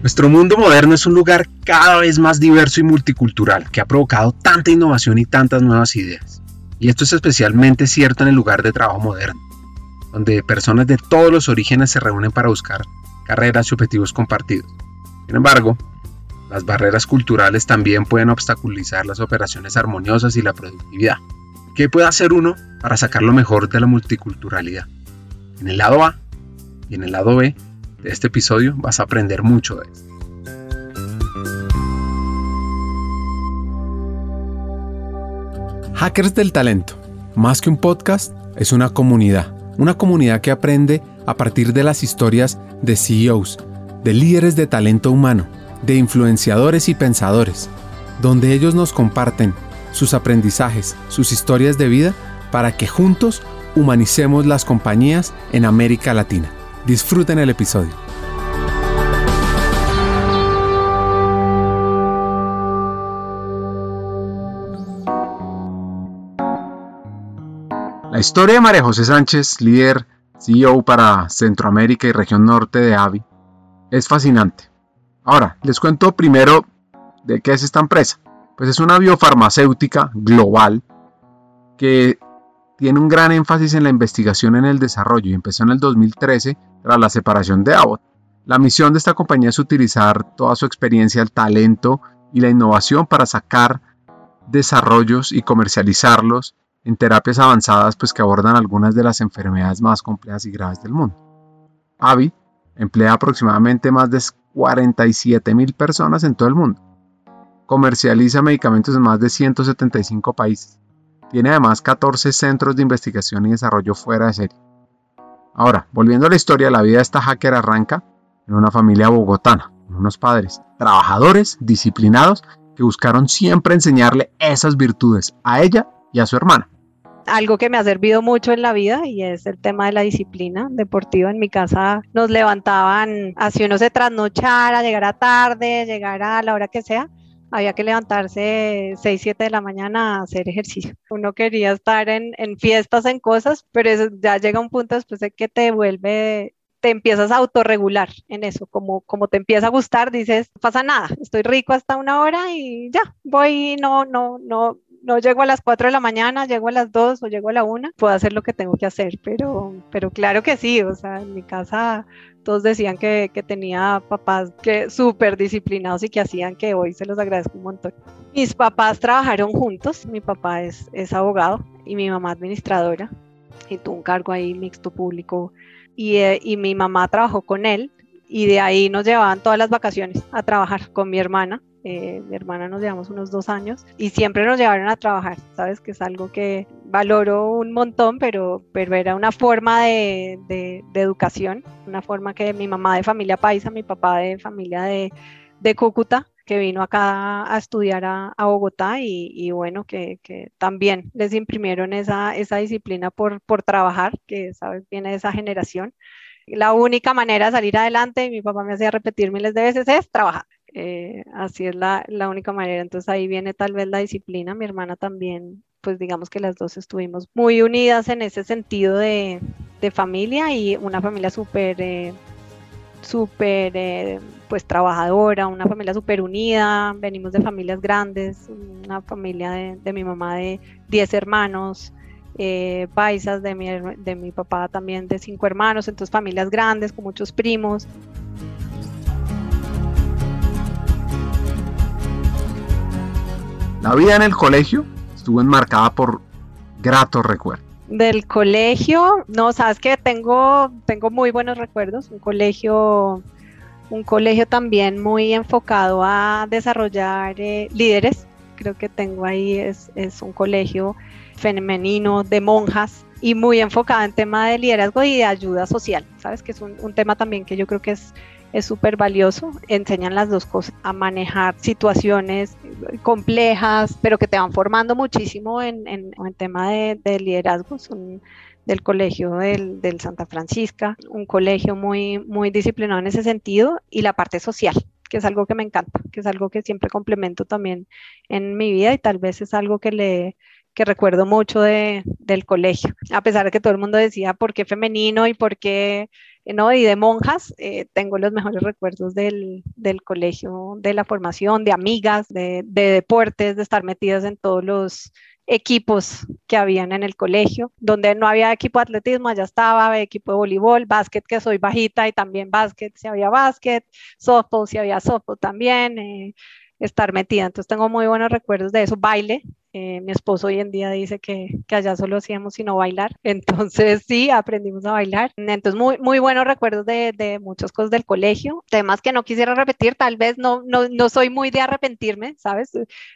Nuestro mundo moderno es un lugar cada vez más diverso y multicultural que ha provocado tanta innovación y tantas nuevas ideas. Y esto es especialmente cierto en el lugar de trabajo moderno, donde personas de todos los orígenes se reúnen para buscar carreras y objetivos compartidos. Sin embargo, las barreras culturales también pueden obstaculizar las operaciones armoniosas y la productividad. ¿Qué puede hacer uno para sacar lo mejor de la multiculturalidad? En el lado A y en el lado B de este episodio vas a aprender mucho de esto. Hackers del Talento, más que un podcast, es una comunidad. Una comunidad que aprende a partir de las historias de CEOs, de líderes de talento humano, de influenciadores y pensadores, donde ellos nos comparten sus aprendizajes, sus historias de vida, para que juntos humanicemos las compañías en América Latina. Disfruten el episodio. La historia de María José Sánchez, líder CEO para Centroamérica y región norte de AVI, es fascinante. Ahora, les cuento primero de qué es esta empresa. Pues es una biofarmacéutica global que tiene un gran énfasis en la investigación en el desarrollo y empezó en el 2013 tras la separación de Abbott. La misión de esta compañía es utilizar toda su experiencia, el talento y la innovación para sacar desarrollos y comercializarlos en terapias avanzadas pues, que abordan algunas de las enfermedades más complejas y graves del mundo. AVI emplea aproximadamente más de 47 mil personas en todo el mundo. Comercializa medicamentos en más de 175 países. Tiene además 14 centros de investigación y desarrollo fuera de serie. Ahora, volviendo a la historia, la vida de esta hacker arranca en una familia bogotana, unos padres trabajadores, disciplinados, que buscaron siempre enseñarle esas virtudes a ella y a su hermana. Algo que me ha servido mucho en la vida y es el tema de la disciplina deportiva. En mi casa nos levantaban, así uno se trasnochara, llegara tarde, llegara a la hora que sea, había que levantarse 6, 7 de la mañana a hacer ejercicio. Uno quería estar en, en fiestas, en cosas, pero eso ya llega un punto después de que te vuelve te empiezas a autorregular en eso, como, como te empieza a gustar, dices, pasa nada, estoy rico hasta una hora y ya, voy, no, no, no, no llego a las 4 de la mañana, llego a las 2 o llego a la 1, puedo hacer lo que tengo que hacer, pero, pero claro que sí, o sea, en mi casa todos decían que, que tenía papás que súper disciplinados y que hacían que hoy se los agradezco un montón. Mis papás trabajaron juntos, mi papá es, es abogado y mi mamá administradora y tuvo un cargo ahí mixto público y, eh, y mi mamá trabajó con él y de ahí nos llevaban todas las vacaciones a trabajar con mi hermana eh, mi hermana nos llevamos unos dos años y siempre nos llevaron a trabajar, sabes que es algo que valoro un montón, pero, pero era una forma de, de, educación, una forma que mi mamá de familia paisa, mi papá de familia de, de Cúcuta, que vino acá a estudiar a, a Bogotá y, y bueno, que, que, también les imprimieron esa, esa disciplina por, por trabajar, que sabes, viene de esa generación. La única manera de salir adelante, y mi papá me hacía repetir miles de veces, es trabajar. Eh, así es la, la, única manera. Entonces ahí viene tal vez la disciplina. Mi hermana también, pues digamos que las dos estuvimos muy unidas en ese sentido de, de familia y una familia súper, eh, súper, eh, pues trabajadora, una familia súper unida. Venimos de familias grandes, una familia de, de mi mamá de 10 hermanos. Paisas de mi, de mi papá también de cinco hermanos, entonces familias grandes con muchos primos. La vida en el colegio estuvo enmarcada por gratos recuerdos. Del colegio, no, sabes que tengo, tengo muy buenos recuerdos. Un colegio, un colegio también muy enfocado a desarrollar eh, líderes. Creo que tengo ahí es, es un colegio femenino de monjas y muy enfocado en tema de liderazgo y de ayuda social. Sabes que es un tema también que yo creo que es es súper valioso. Enseñan las dos cosas, a manejar situaciones complejas, pero que te van formando muchísimo en, en, en tema de, de liderazgo. Del colegio del, del, Santa Francisca, un colegio muy, muy disciplinado en ese sentido, y la parte social, que es algo que me encanta, que es algo que siempre complemento también en mi vida y tal vez es algo que le que recuerdo mucho de, del colegio, a pesar de que todo el mundo decía por qué femenino y por qué ¿no? Y de monjas, eh, tengo los mejores recuerdos del, del, colegio, de la formación, de amigas, de, de deportes, de estar metidas en todos los equipos que habían en el colegio, donde no había equipo de atletismo, allá estaba, equipo de voleibol, básquet, que soy bajita y también básquet, si había básquet, softball, si había softball también, eh, estar metida. Entonces tengo muy buenos recuerdos de eso, baile, eh, mi esposo hoy en día dice que, que, allá solo hacíamos sino bailar. Entonces sí, aprendimos a bailar. Entonces muy, muy buenos recuerdos de, de muchas cosas del colegio. Temas que no quisiera repetir, tal vez no, no, no soy muy de arrepentirme, ¿sabes?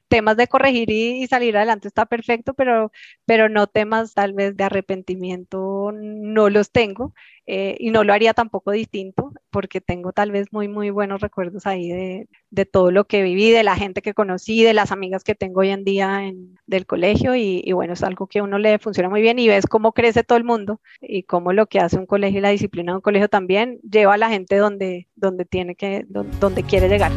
Temas de corregir y, y, salir adelante está perfecto, pero, pero no temas tal vez de arrepentimiento, no los tengo. Eh, y no lo haría tampoco distinto porque tengo tal vez muy, muy buenos recuerdos ahí de, de, todo lo que viví, de la gente que conocí, de las amigas que tengo hoy en día en, del colegio y, bueno, es algo que a uno le funciona muy bien y ves cómo crece todo el mundo y cómo lo que hace un colegio y la disciplina de un colegio también lleva a la gente donde, donde, tiene que, donde quiere llegar.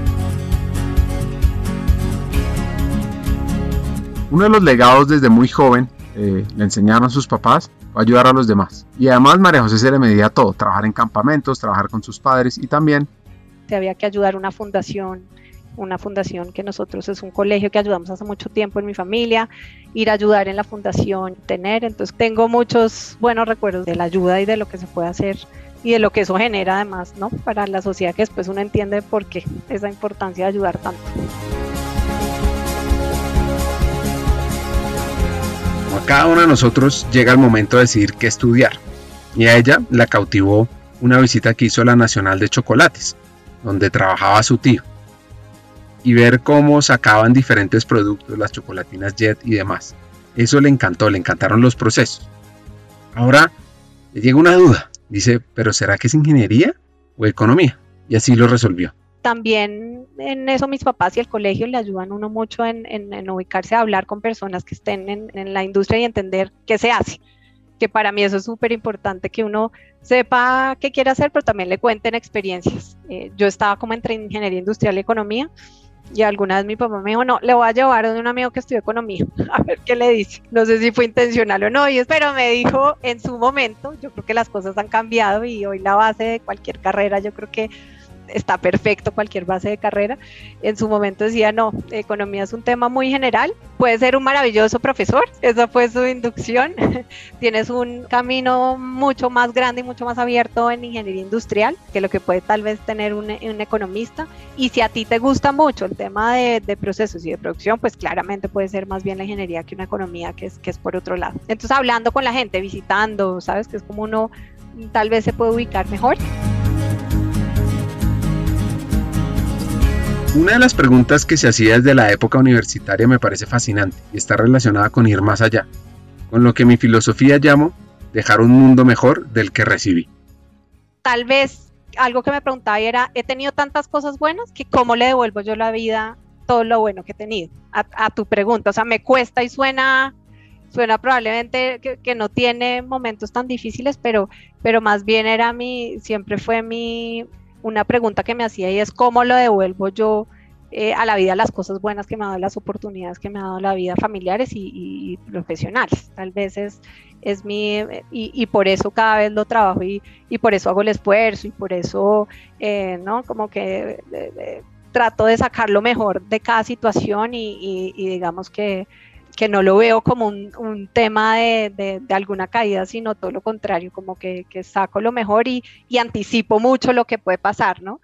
Uno de los legados desde muy joven eh, le enseñaron a sus papás ayudar a los demás. Y además María José se le medía todo, trabajar en campamentos, trabajar con sus padres y también... Te había que ayudar una fundación, una fundación que nosotros es un colegio que ayudamos hace mucho tiempo en mi familia, ir a ayudar en la fundación, tener, entonces tengo muchos buenos recuerdos de la ayuda y de lo que se puede hacer y de lo que eso genera además, ¿no? Para la sociedad que después uno entiende por qué esa importancia de ayudar tanto. Cada uno de nosotros llega el momento de decidir qué estudiar. Y a ella la cautivó una visita que hizo a la Nacional de Chocolates, donde trabajaba su tío. Y ver cómo sacaban diferentes productos, las chocolatinas Jet y demás. Eso le encantó, le encantaron los procesos. Ahora le llega una duda. Dice, ¿pero será que es ingeniería o economía? Y así lo resolvió también en eso mis papás y el colegio le ayudan uno mucho en, ubicarse a hablar con personas que estén en, la industria y entender qué se hace. Que para mí eso es súper importante, que uno sepa qué quiere hacer, pero también le cuenten experiencias. Eh, yo estaba como entre ingeniería industrial y economía y alguna vez mi papá me dijo, no, le voy a llevar a un amigo que estudió economía, a ver qué le dice. No sé si fue intencional o no, y pero me dijo en su momento, yo creo que las cosas han cambiado y hoy la base de cualquier carrera, yo creo que está perfecto cualquier base de carrera. En su momento decía, no, economía es un tema muy general, puede ser un maravilloso profesor, esa fue su inducción, tienes un camino mucho más grande y mucho más abierto en ingeniería industrial que lo que puede tal vez tener un, economista. Y si a ti te gusta mucho el tema de, de, procesos y de producción, pues claramente puede ser más bien la ingeniería que una economía que es, que es por otro lado. Entonces hablando con la gente, visitando, sabes que es como uno tal vez se puede ubicar mejor. Una de las preguntas que se hacía desde la época universitaria me parece fascinante y está relacionada con ir más allá, con lo que mi filosofía llamo dejar un mundo mejor del que recibí. Tal vez algo que me preguntaba era, he tenido tantas cosas buenas que cómo le devuelvo yo la vida todo lo bueno que he tenido a, tu pregunta. O sea, me cuesta y suena, suena probablemente que, que, no tiene momentos tan difíciles, pero, pero más bien era mi, siempre fue mi, una pregunta que me hacía y es cómo lo devuelvo yo eh, a la vida las cosas buenas que me ha dado, las oportunidades que me ha dado la vida familiares y, profesionales. Tal vez es, es mi, y, por eso cada vez lo trabajo y, por eso hago el esfuerzo y por eso, eh, ¿no? Como que eh, trato de sacar lo mejor de cada situación y digamos que que no lo veo como un, tema de, alguna caída, sino todo lo contrario, como que, saco lo mejor y, y, anticipo mucho lo que puede pasar, ¿no?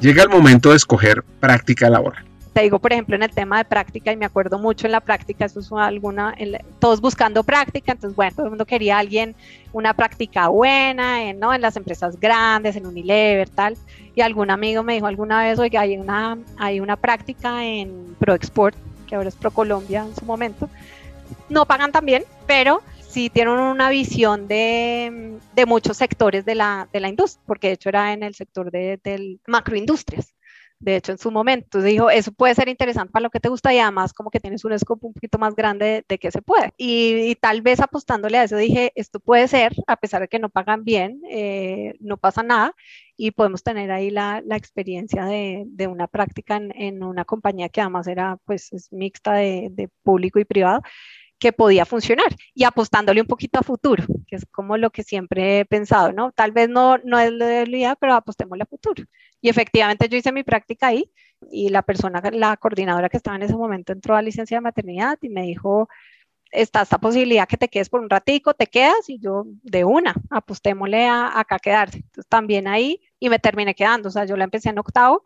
Llega el momento de escoger práctica laboral te digo, por ejemplo, en el tema de práctica, y me acuerdo mucho en la práctica, eso es alguna, todos buscando práctica, entonces, bueno, todo el mundo quería alguien, una práctica buena, en, ¿no? En las empresas grandes, en Unilever, tal, y algún amigo me dijo alguna vez, oiga, hay una, hay una práctica en ProExport, que ahora es ProColombia en su momento, no pagan tan bien, pero sí tienen una visión de, de muchos sectores de la, de la industria, porque de hecho era en el sector de, del macroindustrias de hecho en su momento. dijo, eso puede ser interesante para lo que te gusta y además como que tienes un scope un poquito más grande de, que se puede. Y, tal vez apostándole a eso dije, esto puede ser, a pesar de que no pagan bien, eh, no pasa nada y podemos tener ahí la, la experiencia de, de, una práctica en, en, una compañía que además era pues es mixta de, de público y privado que podía funcionar y apostándole un poquito a futuro, que es como lo que siempre he pensado, ¿no? Tal vez no, no es la idea, pero apostémosle a futuro. Y efectivamente yo hice mi práctica ahí y la persona, la coordinadora que estaba en ese momento entró a licencia de maternidad y me dijo, está esta posibilidad que te quedes por un ratico, te quedas y yo de una, apostémosle a acá quedarse. Entonces también ahí y me terminé quedando, o sea, yo la empecé en octavo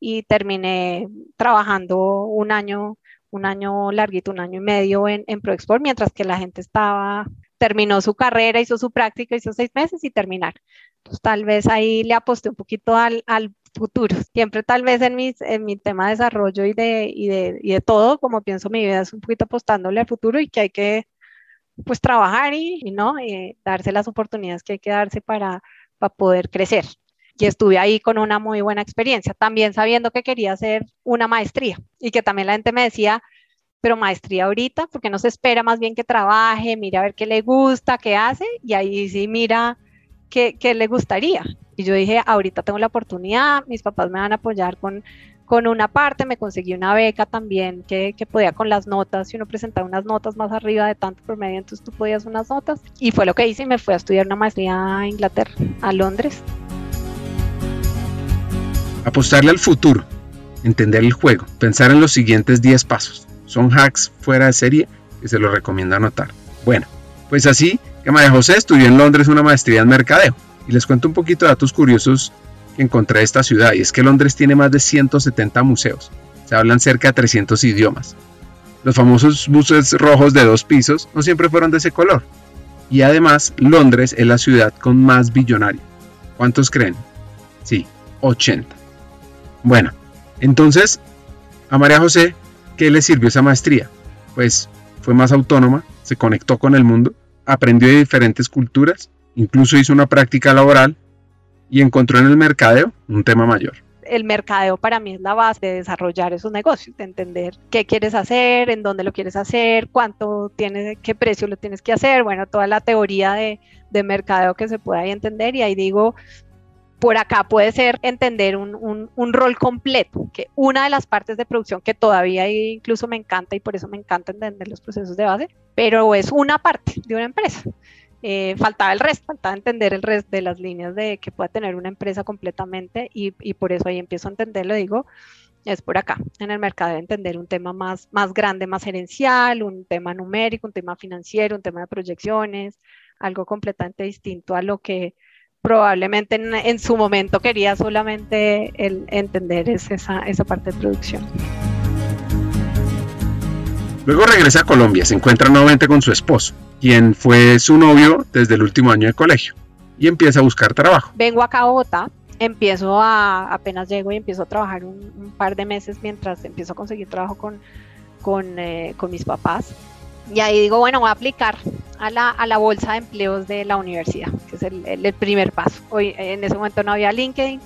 y terminé trabajando un año, un año larguito, un año y medio en, en ProExport, mientras que la gente estaba, terminó su carrera, hizo su práctica, hizo seis meses y terminar. Entonces tal vez ahí le aposté un poquito al, al futuro. Siempre tal vez en, mis, en mi tema de desarrollo y de, y de, y de todo, como pienso mi vida, es un poquito apostándole al futuro y que hay que pues trabajar y, no y darse las oportunidades que hay que darse para, para poder crecer. Y estuve ahí con una muy buena experiencia, también sabiendo que quería hacer una maestría y que también la gente me decía, pero maestría ahorita, porque no se espera más bien que trabaje, mira a ver qué le gusta, qué hace, y ahí sí mira qué, qué le gustaría. Y yo dije, ahorita tengo la oportunidad, mis papás me van a apoyar con, con una parte, me conseguí una beca también que, que podía con las notas, si uno presentaba unas notas más arriba de tanto por medio, entonces tú podías unas notas. Y fue lo que hice y me fui a estudiar una maestría a Inglaterra, a Londres. Apostarle al futuro, entender el juego, pensar en los siguientes 10 pasos. Son hacks fuera de serie que se los recomiendo anotar. Bueno, pues así que María José estudió en Londres una maestría en mercadeo y les cuento un poquito de datos curiosos que encontré de esta ciudad. Y es que Londres tiene más de 170 museos. Se hablan cerca de 300 idiomas. Los famosos buses rojos de dos pisos no siempre fueron de ese color. Y además, Londres es la ciudad con más billonarios. ¿Cuántos creen? Sí, 80. Bueno, entonces, a María José, ¿qué le sirvió esa maestría? Pues fue más autónoma, se conectó con el mundo, aprendió de diferentes culturas Incluso hizo una práctica laboral y encontró en el mercadeo un tema mayor. El mercadeo para mí es la base de desarrollar esos negocios, de entender qué quieres hacer, en dónde lo quieres hacer, cuánto tienes, qué precio lo tienes que hacer, bueno, toda la teoría de, de mercadeo que se puede ahí entender y ahí digo, por acá puede ser entender un, un, rol completo, que una de las partes de producción que todavía incluso me encanta y por eso me encanta entender los procesos de base, pero es una parte de una empresa. Eh, faltaba el resto, faltaba entender el resto de las líneas de que pueda tener una empresa completamente y, y, por eso ahí empiezo a entenderlo, digo, es por acá, en el mercado de entender un tema más, más grande, más gerencial, un tema numérico, un tema financiero, un tema de proyecciones, algo completamente distinto a lo que probablemente en, en su momento quería solamente el entender es esa, esa parte de producción. Luego regresa a Colombia, se encuentra nuevamente con su esposo, quien fue su novio desde el último año de colegio, y empieza a buscar trabajo. Vengo acá a Bogotá, empiezo a, apenas llego y empiezo a trabajar un, un par de meses mientras empiezo a conseguir trabajo con, con, eh, con mis papás. Y ahí digo, bueno, voy a aplicar a la, a la bolsa de empleos de la universidad, que es el, el, el primer paso. Hoy en ese momento no había LinkedIn,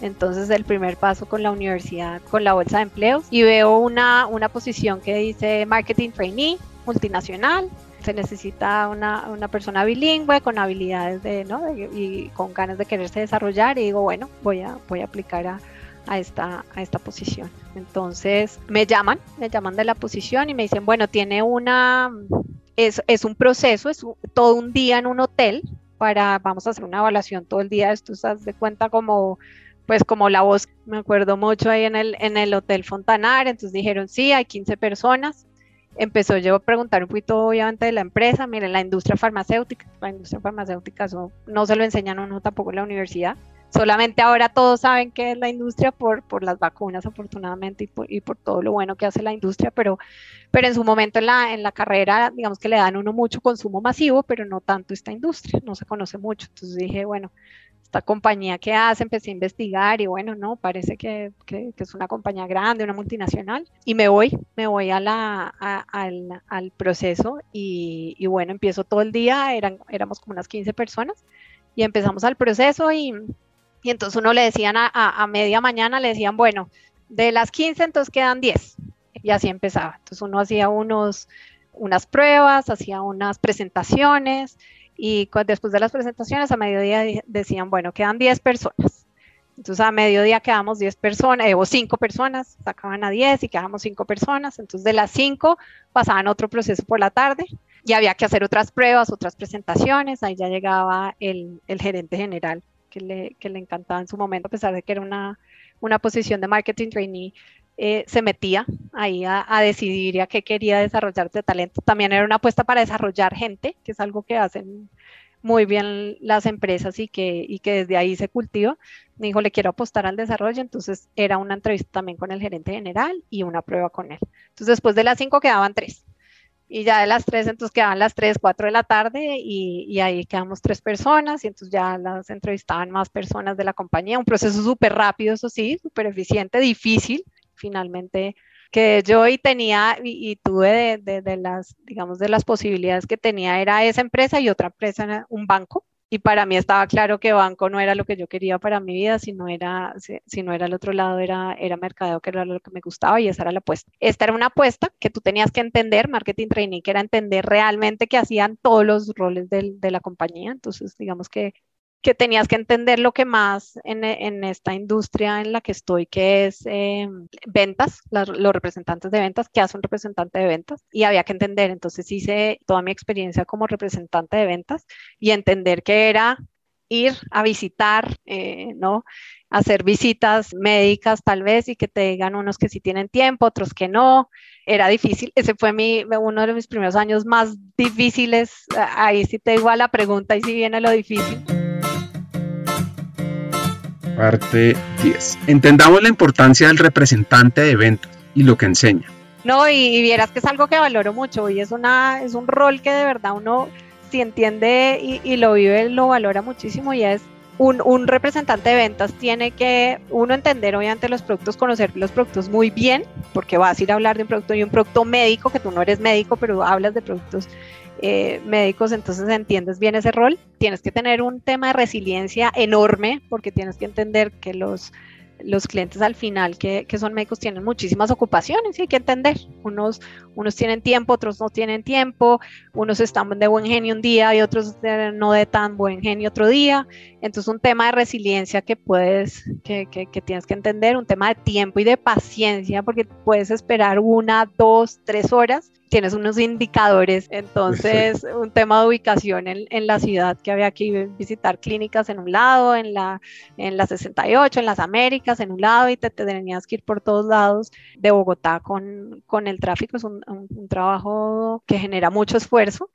entonces el primer paso con la universidad, con la bolsa de empleos, y veo una, una posición que dice Marketing Trainee, multinacional. Se necesita una, una persona bilingüe con habilidades de, ¿no? De, y con ganas de quererse desarrollar y digo, bueno, voy a, voy a aplicar a, a esta, a esta posición. Entonces me llaman, me llaman de la posición y me dicen, bueno, tiene una, es, es un proceso, es todo un día en un hotel para, vamos a hacer una evaluación todo el día, esto se de cuenta como pues como la voz, me acuerdo mucho ahí en el, en el Hotel Fontanar, entonces dijeron, sí, hay 15 personas. Empezó yo a preguntar un poquito, obviamente, de la empresa, miren, la industria farmacéutica, la industria farmacéutica eso no se lo enseñan uno tampoco en la universidad. Solamente ahora todos saben qué es la industria por, por las vacunas, afortunadamente, y por, y por todo lo bueno que hace la industria, pero, pero en su momento en la, en la carrera, digamos que le dan uno mucho consumo masivo, pero no tanto esta industria, no se conoce mucho. Entonces dije, bueno, esta compañía que hace, empecé a investigar y bueno, no, parece que, que, que es una compañía grande, una multinacional. Y me voy, me voy a la, a, al, al, proceso y, y, bueno, empiezo todo el día, eran, éramos como unas 15 personas y empezamos al proceso y, y entonces uno le decían a, a, a, media mañana, le decían, bueno, de las 15 entonces quedan 10 y así empezaba. Entonces uno hacía unos, unas pruebas, hacía unas presentaciones y después de las presentaciones a mediodía decían, bueno, quedan 10 personas. Entonces a mediodía quedamos 10 personas, eh, o 5 personas, sacaban a 10 y quedamos 5 personas. Entonces de las 5 pasaban otro proceso por la tarde y había que hacer otras pruebas, otras presentaciones. Ahí ya llegaba el, el gerente general que le, encantaba en su momento, a pesar de que era una, una posición de marketing trainee. Eh, se metía ahí a, a, decidir ya qué quería desarrollar de talento. También era una apuesta para desarrollar gente, que es algo que hacen muy bien las empresas y que, y que desde ahí se cultiva. Me dijo, le quiero apostar al desarrollo, entonces era una entrevista también con el gerente general y una prueba con él. Entonces después de las cinco quedaban tres. Y ya de las tres, entonces quedaban las tres, cuatro de la tarde y, y ahí quedamos tres personas y entonces ya las entrevistaban más personas de la compañía. Un proceso súper rápido, eso sí, súper eficiente, difícil. Finalmente que yo y tenía y, tuve de, de, de, las, digamos, de las posibilidades que tenía era esa empresa y otra empresa, un banco. Y para mí estaba claro que banco no era lo que yo quería para mi vida, sino era, si, no era el otro lado, era, era mercadeo, que era lo que me gustaba y esa era la apuesta. Esta era una apuesta que tú tenías que entender, marketing training, que era entender realmente que hacían todos los roles de la compañía. Entonces, digamos que que tenías que entender lo que más en, en, esta industria en la que estoy, que es eh, ventas, los representantes de ventas, qué hace un representante de ventas, y había que entender, entonces hice toda mi experiencia como representante de ventas y entender que era ir a visitar, eh, ¿no? Hacer visitas médicas tal vez y que te digan unos que sí tienen tiempo, otros que no. Era difícil. Ese fue mi, uno de mis primeros años más difíciles. Ahí sí te digo a la pregunta y si viene lo difícil. Parte 10. Entendamos la importancia del representante de ventas y lo que enseña. No, y, vieras que es algo que valoro mucho y es, una, es un rol que de verdad uno, si entiende y, y lo vive, lo valora muchísimo y es un, un, representante de ventas tiene que, uno, entender obviamente los productos, conocer los productos muy bien, porque vas a ir a hablar de un producto y un producto médico, que tú no eres médico, pero hablas de productos eh, médicos, entonces entiendes bien ese rol. Tienes que tener un tema de resiliencia enorme porque tienes que entender que los, los clientes al final que, que, son médicos tienen muchísimas ocupaciones y hay que entender. Unos, unos tienen tiempo, otros no tienen tiempo, unos están de buen genio un día y otros no de tan buen genio otro día. Entonces un tema de resiliencia que puedes, que, que, que, tienes que entender, un tema de tiempo y de paciencia porque puedes esperar una, dos, tres horas tienes unos indicadores, entonces un tema de ubicación en, en, la ciudad que había que visitar clínicas en un lado, en la, en la 68, en las Américas en un lado y te, te tenías que ir por todos lados. De Bogotá con, con el tráfico, es un, un, un trabajo que genera mucho esfuerzo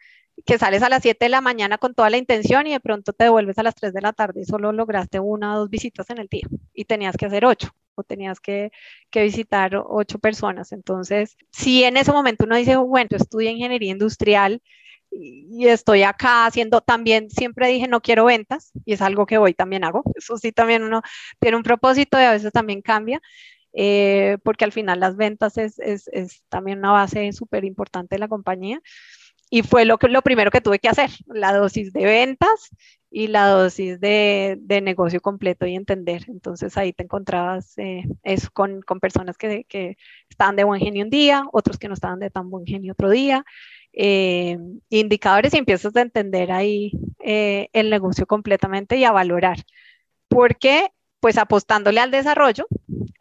que sales a las 7 de la mañana con toda la intención y de pronto te devuelves a las 3 de la tarde y solo lograste una o dos visitas en el día y tenías que hacer ocho o tenías que, que, visitar ocho personas. Entonces, si en ese momento uno dice, bueno, estudio ingeniería industrial y estoy acá haciendo también, siempre dije, no quiero ventas y es algo que hoy también hago. Eso sí, también uno tiene un propósito y a veces también cambia. Eh, porque al final las ventas es, es, es también una base súper importante de la compañía y fue lo, que, lo primero que tuve que hacer, la dosis de ventas y la dosis de, de negocio completo y entender. Entonces ahí te encontrabas eh, eso con, con personas que, que, estaban de buen genio un día, otros que no estaban de tan buen genio otro día, eh, indicadores y empiezas a entender ahí eh, el negocio completamente y a valorar. Porque pues apostándole al desarrollo,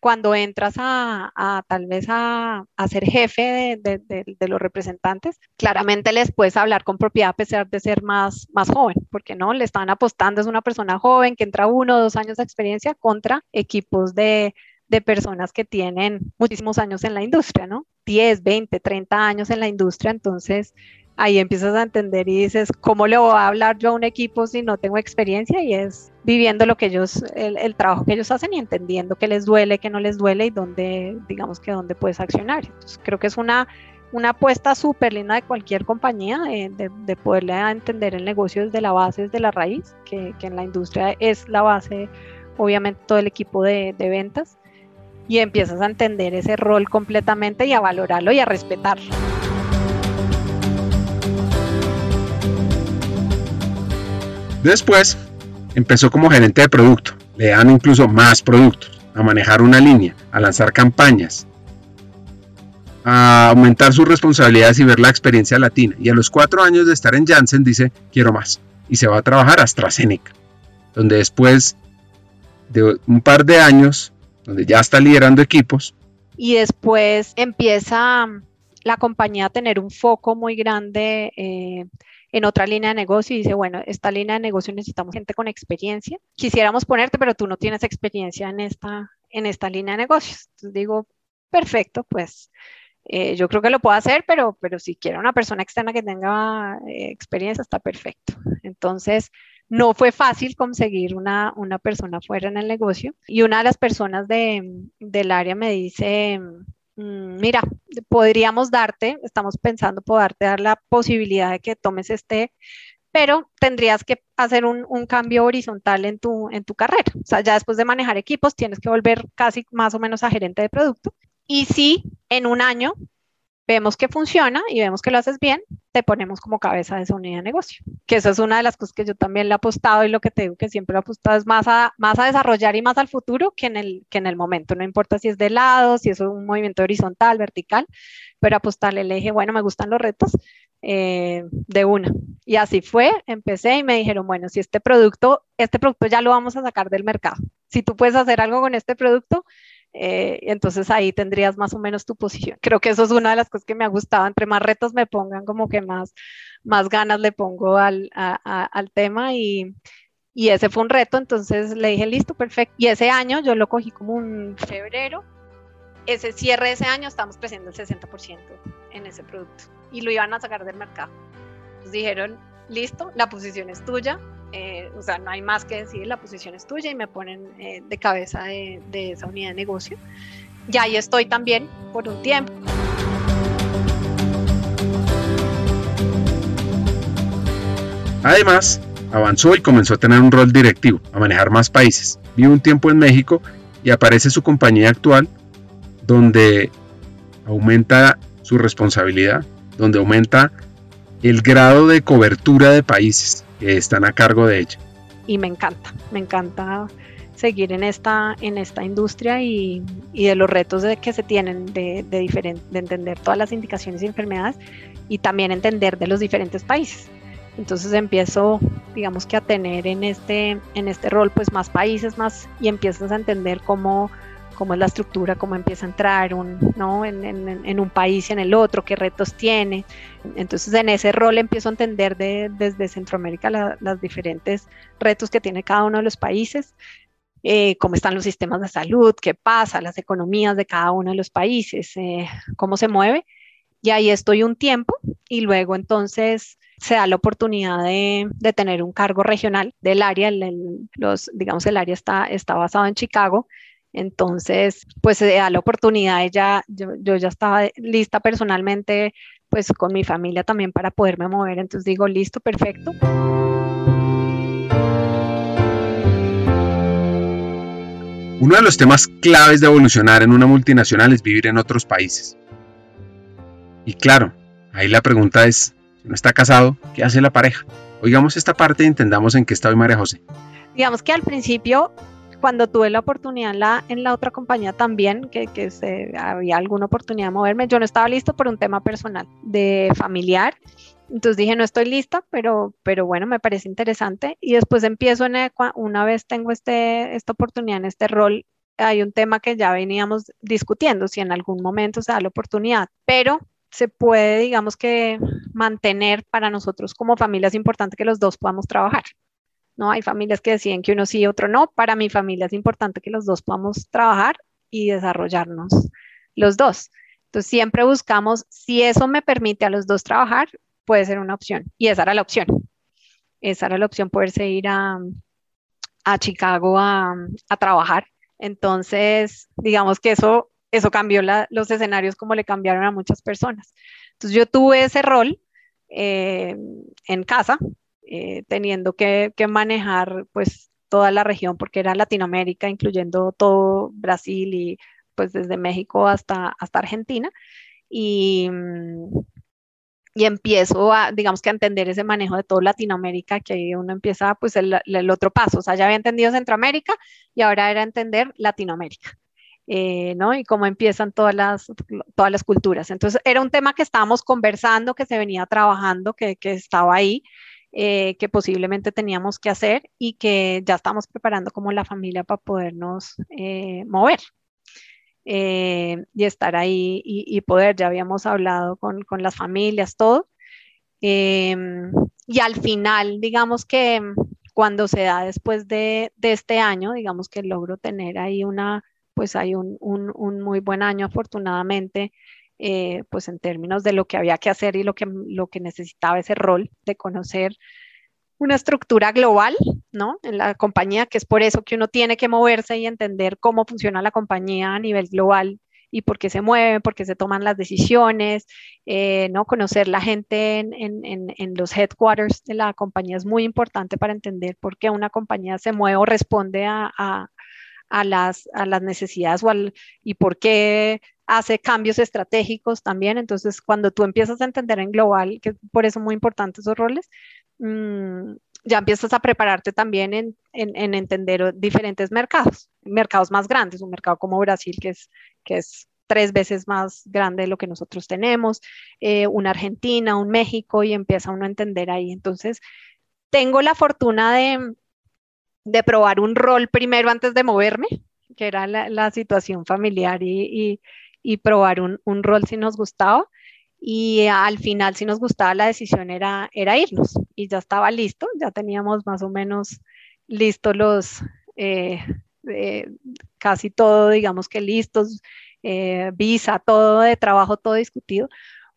cuando entras a, a tal vez a, a, ser jefe de, de, de, los representantes, claramente les puedes hablar con propiedad a pesar de ser más, más joven, porque no, le están apostando, es una persona joven que entra uno o dos años de experiencia contra equipos de, de personas que tienen muchísimos años en la industria, ¿no? 10, 20, 30 años en la industria, entonces ahí empiezas a entender y dices, ¿cómo le voy a hablar yo a un equipo si no tengo experiencia? Y es viviendo lo que ellos, el, el trabajo que ellos hacen y entendiendo qué les duele, qué no les duele y dónde, digamos que dónde puedes accionar. Entonces, creo que es una, una apuesta súper linda de cualquier compañía, eh, de, de, poderle entender el negocio desde la base, desde la raíz, que, que en la industria es la base, obviamente, todo el equipo de, de ventas. Y empiezas a entender ese rol completamente y a valorarlo y a respetarlo. Después empezó como gerente de producto, le dan incluso más productos, a manejar una línea, a lanzar campañas, a aumentar sus responsabilidades y ver la experiencia latina. Y a los cuatro años de estar en Janssen dice, quiero más. Y se va a trabajar a AstraZeneca, donde después de un par de años, donde ya está liderando equipos. Y después empieza la compañía a tener un foco muy grande eh, en otra línea de negocio y dice, bueno, esta línea de negocio necesitamos gente con experiencia. Quisiéramos ponerte, pero tú no tienes experiencia en esta, en esta línea de negocios. Entonces digo, perfecto, pues eh, yo creo que lo puedo hacer, pero, pero si quiero una persona externa que tenga eh, experiencia, está perfecto. Entonces, no fue fácil conseguir una, una persona fuera en el negocio y una de las personas de, del área me dice, mira, podríamos darte, estamos pensando poderte dar la posibilidad de que tomes este pero tendrías que hacer un, un, cambio horizontal en tu, en tu carrera. O sea, ya después de manejar equipos, tienes que volver casi más o menos a gerente de producto. Y si en un año vemos que funciona y vemos que lo haces bien, te ponemos como cabeza de esa unidad de negocio. Que eso es una de las cosas que yo también le he apostado y lo que te digo que siempre he apostado es más a, más a desarrollar y más al futuro que en, el, que en el momento. No importa si es de lado, si es un movimiento horizontal, vertical, pero apostarle, le dije, bueno, me gustan los retos eh, de una. Y así fue, empecé y me dijeron, bueno, si este producto, este producto ya lo vamos a sacar del mercado. Si tú puedes hacer algo con este producto, eh, entonces ahí tendrías más o menos tu posición. Creo que eso es una de las cosas que me ha gustado. Entre más retos me pongan, como que más, más ganas le pongo al, al tema y, y ese fue un reto. Entonces le dije, listo, perfecto. Y ese año yo lo cogí como un febrero. Ese cierre de ese año estamos creciendo el 60% en ese producto y lo iban a sacar del mercado. Entonces dijeron, listo, la posición es tuya, eh, o sea, no hay más que decir, la posición es tuya y me ponen eh, de cabeza de, esa unidad de negocio. Y ahí estoy también por un tiempo. Además, avanzó y comenzó a tener un rol directivo, a manejar más países. Vive un tiempo en México y aparece su compañía actual, donde aumenta su responsabilidad, donde aumenta el grado de cobertura de países están a cargo de ella. Y me encanta, me encanta seguir en esta, en esta industria y, y de los retos que se tienen de, de, de entender todas las indicaciones y enfermedades y también entender de los diferentes países. Entonces empiezo, digamos que a tener en este, en este rol pues más países más y empiezas a entender cómo cómo es la estructura, cómo empieza a entrar un, ¿no? en, en, en, un país y en el otro, qué retos tiene. Entonces en ese rol empiezo a entender de, desde Centroamérica los las diferentes retos que tiene cada uno de los países, eh, cómo están los sistemas de salud, qué pasa, las economías de cada uno de los países, eh, cómo se mueve. Y ahí estoy un tiempo y luego entonces se da la oportunidad de, de tener un cargo regional del área, el, los, digamos el área está, está basado en Chicago, entonces, pues se da la oportunidad, ella, yo, yo, ya estaba lista personalmente, pues con mi familia también para poderme mover. Entonces digo, listo, perfecto. Uno de los temas claves de evolucionar en una multinacional es vivir en otros países. Y claro, ahí la pregunta es, si no está casado, ¿qué hace la pareja? Oigamos esta parte y entendamos en qué está hoy María José. Digamos que al principio cuando tuve la oportunidad en la, en la otra compañía también, que, que se, había alguna oportunidad de moverme, yo no estaba listo por un tema personal, de familiar. Entonces dije, no estoy lista, pero, pero bueno, me parece interesante. Y después empiezo en una vez tengo este, esta oportunidad en este rol, hay un tema que ya veníamos discutiendo, si en algún momento se da la oportunidad, pero se puede, digamos que, mantener para nosotros como familia es importante que los dos podamos trabajar. ¿No? Hay familias que deciden que uno sí y otro no. Para mi familia es importante que los dos podamos trabajar y desarrollarnos los dos. Entonces siempre buscamos, si eso me permite a los dos trabajar, puede ser una opción. Y esa era la opción. Esa era la opción, poderse ir a, a Chicago a, a, trabajar. Entonces, digamos que eso, eso cambió los escenarios como le cambiaron a muchas personas. Entonces yo tuve ese rol eh, en casa, eh, teniendo que, manejar pues toda la región porque era Latinoamérica, incluyendo todo Brasil y pues desde México hasta, Argentina. Y, mm, y empiezo a, digamos que a entender ese manejo de todo Latinoamérica, que ahí uno empieza pues el, el otro paso, o sea, ya había entendido Centroamérica y ahora era entender Latinoamérica. Eh, ¿no? Y cómo empiezan todas las, todas las culturas. Entonces, era un tema que estábamos conversando, que se venía trabajando, que, que estaba ahí, eh, que posiblemente teníamos que hacer y que ya estamos preparando como la familia para podernos eh, mover. Eh, y estar ahí y, poder, ya habíamos hablado con, con las familias, todo. Em, y al final, digamos que cuando se da después de, de, este año, digamos que logro tener ahí una, pues hay un, un, un muy buen año afortunadamente, eh, pues en términos de lo que había que hacer y lo que, lo que necesitaba ese rol de conocer una estructura global, ¿no? En la compañía, que es por eso que uno tiene que moverse y entender cómo funciona la compañía a nivel global y por qué se mueve, por qué se toman las decisiones, eh, ¿no? Conocer la gente en, en, en, los headquarters de la compañía es muy importante para entender por qué una compañía se mueve o responde a, a, a las, a las necesidades o al, y por qué hace cambios estratégicos también. Entonces, cuando tú empiezas a entender en global, que por eso muy importantes esos roles, mm, ya empiezas a prepararte también en, en, entender diferentes mercados, mercados más grandes, un mercado como Brasil, que es, que es tres veces más grande de lo que nosotros tenemos, eh, una Argentina, un México, y empieza uno a entender ahí. Entonces, tengo la fortuna de, de probar un rol primero antes de moverme, que era la, la situación familiar y, y probar un, un, rol si nos gustaba. Y al final, si nos gustaba, la decisión era, era irnos. Y ya estaba listo, ya teníamos más o menos listos los, eh, eh, casi todo, digamos que listos, eh, visa, todo de trabajo, todo discutido,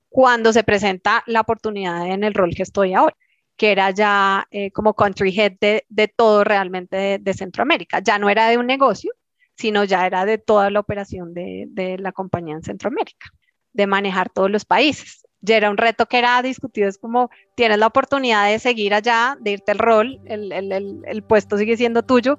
cuando se presenta la oportunidad en el rol que estoy ahora que era ya como country head de, de todo realmente de, Centroamérica. Ya no era de un negocio, sino ya era de toda la operación de, la compañía en Centroamérica, de manejar todos los países. Ya era un reto que era discutido, es como tienes la oportunidad de seguir allá, de irte el rol, el, puesto sigue siendo tuyo,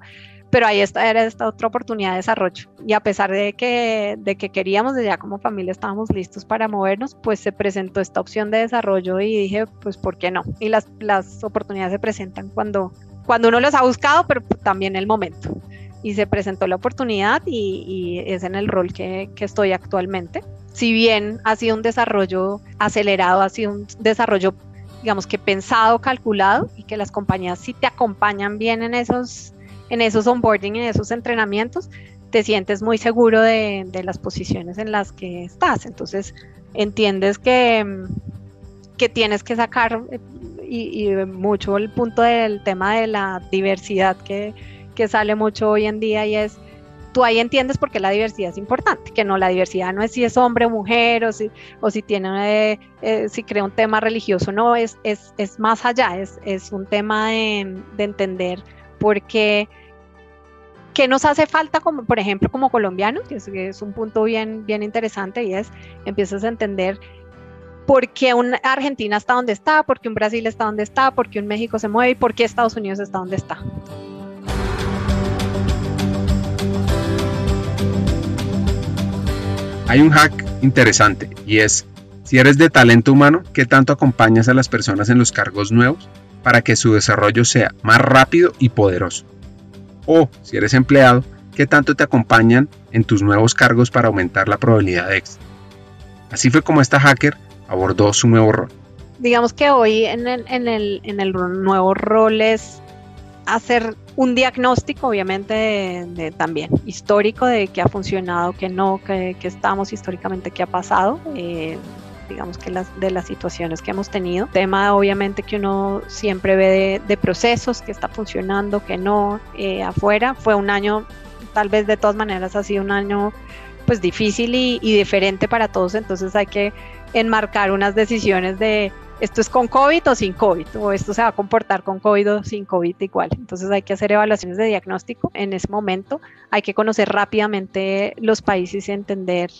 pero ahí está, era esta otra oportunidad de desarrollo. Y a pesar de que, queríamos, de ya como familia estábamos listos para movernos, pues se presentó esta opción de desarrollo y dije, pues, ¿por qué no? Y las, las oportunidades se presentan cuando, cuando uno los ha buscado, pero también el momento y se presentó la oportunidad y, es en el rol que, que, estoy actualmente. Si bien ha sido un desarrollo acelerado, ha sido un desarrollo, digamos que pensado, calculado y que las compañías sí te acompañan bien en esos, en esos onboarding, en esos entrenamientos, te sientes muy seguro de, de las posiciones en las que estás. Entonces, entiendes que, que tienes que sacar y, y mucho el punto del tema de la diversidad que que sale mucho hoy en día y es, tú ahí entiendes por qué la diversidad es importante, que no, la diversidad no es si es hombre o mujer o si, o si tiene, eh, eh, si crea un tema religioso, no, es, es, es más allá, es, es un tema de, de entender por qué ¿Qué nos hace falta, como, por ejemplo, como colombianos? Que es, es, un punto bien, bien interesante y es, empiezas a entender por qué un Argentina está donde está, por qué un Brasil está donde está, por qué un México se mueve y por qué Estados Unidos está donde está. Hay un hack interesante y es, si eres de talento humano, ¿qué tanto acompañas a las personas en los cargos nuevos para que su desarrollo sea más rápido y poderoso? O, si eres empleado, ¿qué tanto te acompañan en tus nuevos cargos para aumentar la probabilidad de éxito? Así fue como esta hacker abordó su nuevo rol. Digamos que hoy en el, en el, en el nuevo rol es hacer un diagnóstico, obviamente, también histórico de qué ha funcionado, qué no, qué, estamos históricamente, qué ha pasado. Eh, digamos que las, de las situaciones que hemos tenido. Tema obviamente que uno siempre ve de, procesos, que está funcionando, que no, eh, afuera. Fue un año, tal vez de todas maneras ha sido un año pues difícil y diferente para todos, entonces hay que enmarcar unas decisiones de esto es con COVID o sin COVID, o esto se va a comportar con COVID o sin COVID igual. Entonces hay que hacer evaluaciones de diagnóstico en ese momento, hay que conocer rápidamente los países y entender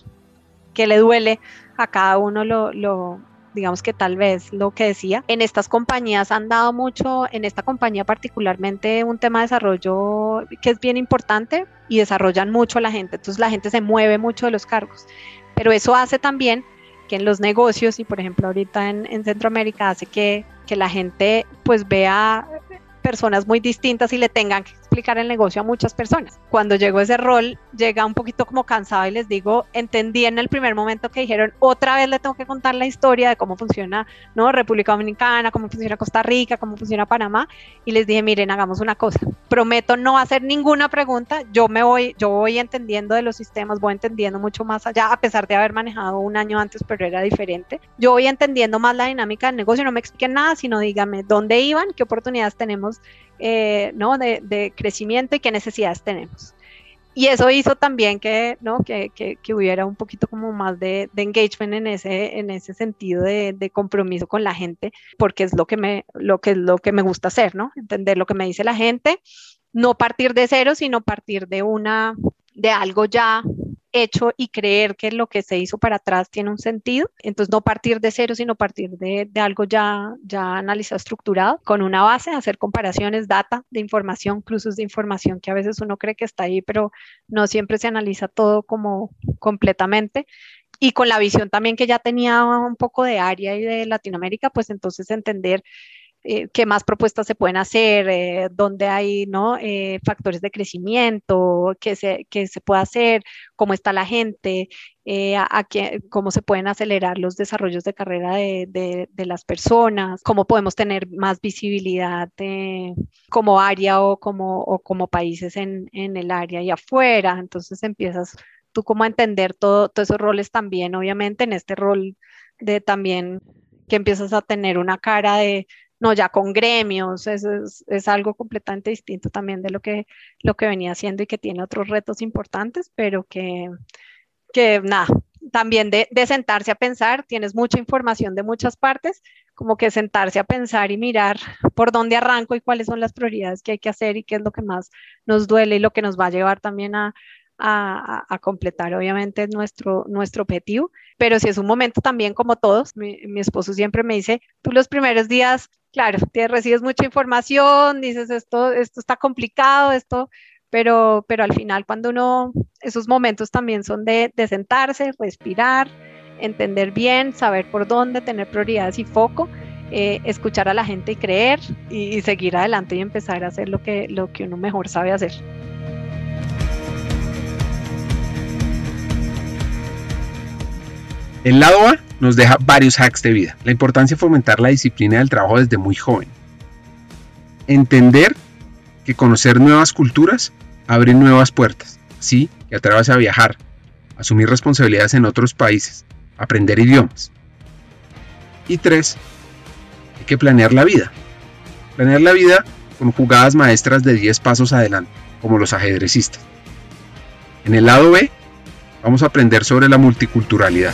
qué le duele a cada uno lo, digamos que tal vez lo que decía, en estas compañías han dado mucho, en esta compañía particularmente un tema de desarrollo que es bien importante y desarrollan mucho la gente, entonces la gente se mueve mucho de los cargos, pero eso hace también que en los negocios y por ejemplo ahorita en, Centroamérica hace que, que, la gente pues vea personas muy distintas y le tengan explicar el negocio a muchas personas. Cuando llegó ese rol, llega un poquito como cansado y les digo, entendí en el primer momento que dijeron, otra vez le tengo que contar la historia de cómo funciona ¿no? República Dominicana, cómo funciona Costa Rica, cómo funciona Panamá. Y les dije, miren, hagamos una cosa. Prometo no hacer ninguna pregunta. Yo me voy, yo voy entendiendo de los sistemas, voy entendiendo mucho más allá, a pesar de haber manejado un año antes, pero era diferente. Yo voy entendiendo más la dinámica del negocio, no me expliquen nada, sino dígame dónde iban, qué oportunidades tenemos eh, ¿no? de, crecimiento y qué necesidades tenemos y eso hizo también que, ¿no? que, que, que hubiera un poquito como más de, de, engagement en ese, en ese sentido de, de, compromiso con la gente, porque es lo que, me, lo, que es lo que me gusta hacer, ¿no? Entender lo que me dice la gente, no partir de cero, sino partir de una, de algo ya hecho y creer que lo que se hizo para atrás tiene un sentido. Entonces, no partir de cero, sino partir de, de, algo ya, ya analizado, estructurado, con una base, hacer comparaciones, data de información, cruces de información que a veces uno cree que está ahí, pero no siempre se analiza todo como completamente. Y con la visión también que ya tenía un poco de área y de Latinoamérica, pues entonces entender eh, qué más propuestas se pueden hacer, eh, dónde hay ¿no? Eh, factores de crecimiento, qué se, qué se puede hacer, cómo está la gente, eh, a, a qué, cómo se pueden acelerar los desarrollos de carrera de, de, de las personas, cómo podemos tener más visibilidad como área o como, o como países en, en el área y afuera. Entonces empiezas tú como a entender todo, todos esos roles también, obviamente en este rol de también que empiezas a tener una cara de no ya con gremios, es, es, algo completamente distinto también de lo que, lo que venía haciendo y que tiene otros retos importantes, pero que, que nada, también de, de, sentarse a pensar, tienes mucha información de muchas partes, como que sentarse a pensar y mirar por dónde arranco y cuáles son las prioridades que hay que hacer y qué es lo que más nos duele y lo que nos va a llevar también a, a, a, completar obviamente nuestro, nuestro objetivo, pero si es un momento también como todos, mi, mi, esposo siempre me dice, tú los primeros días, claro, recibes mucha información, dices esto, esto está complicado, esto, pero, pero al final cuando uno, esos momentos también son de, de sentarse, respirar, entender bien, saber por dónde, tener prioridades y foco. Eh, escuchar a la gente y creer y, y seguir adelante y empezar a hacer lo que, lo que uno mejor sabe hacer. El lado A nos deja varios hacks de vida. La importancia de fomentar la disciplina del trabajo desde muy joven. Entender que conocer nuevas culturas abre nuevas puertas. Sí, que atrevas a viajar, asumir responsabilidades en otros países, aprender idiomas. Y tres, hay que planear la vida. Planear la vida con jugadas maestras de 10 pasos adelante, como los ajedrecistas. En el lado B, vamos a aprender sobre la multiculturalidad.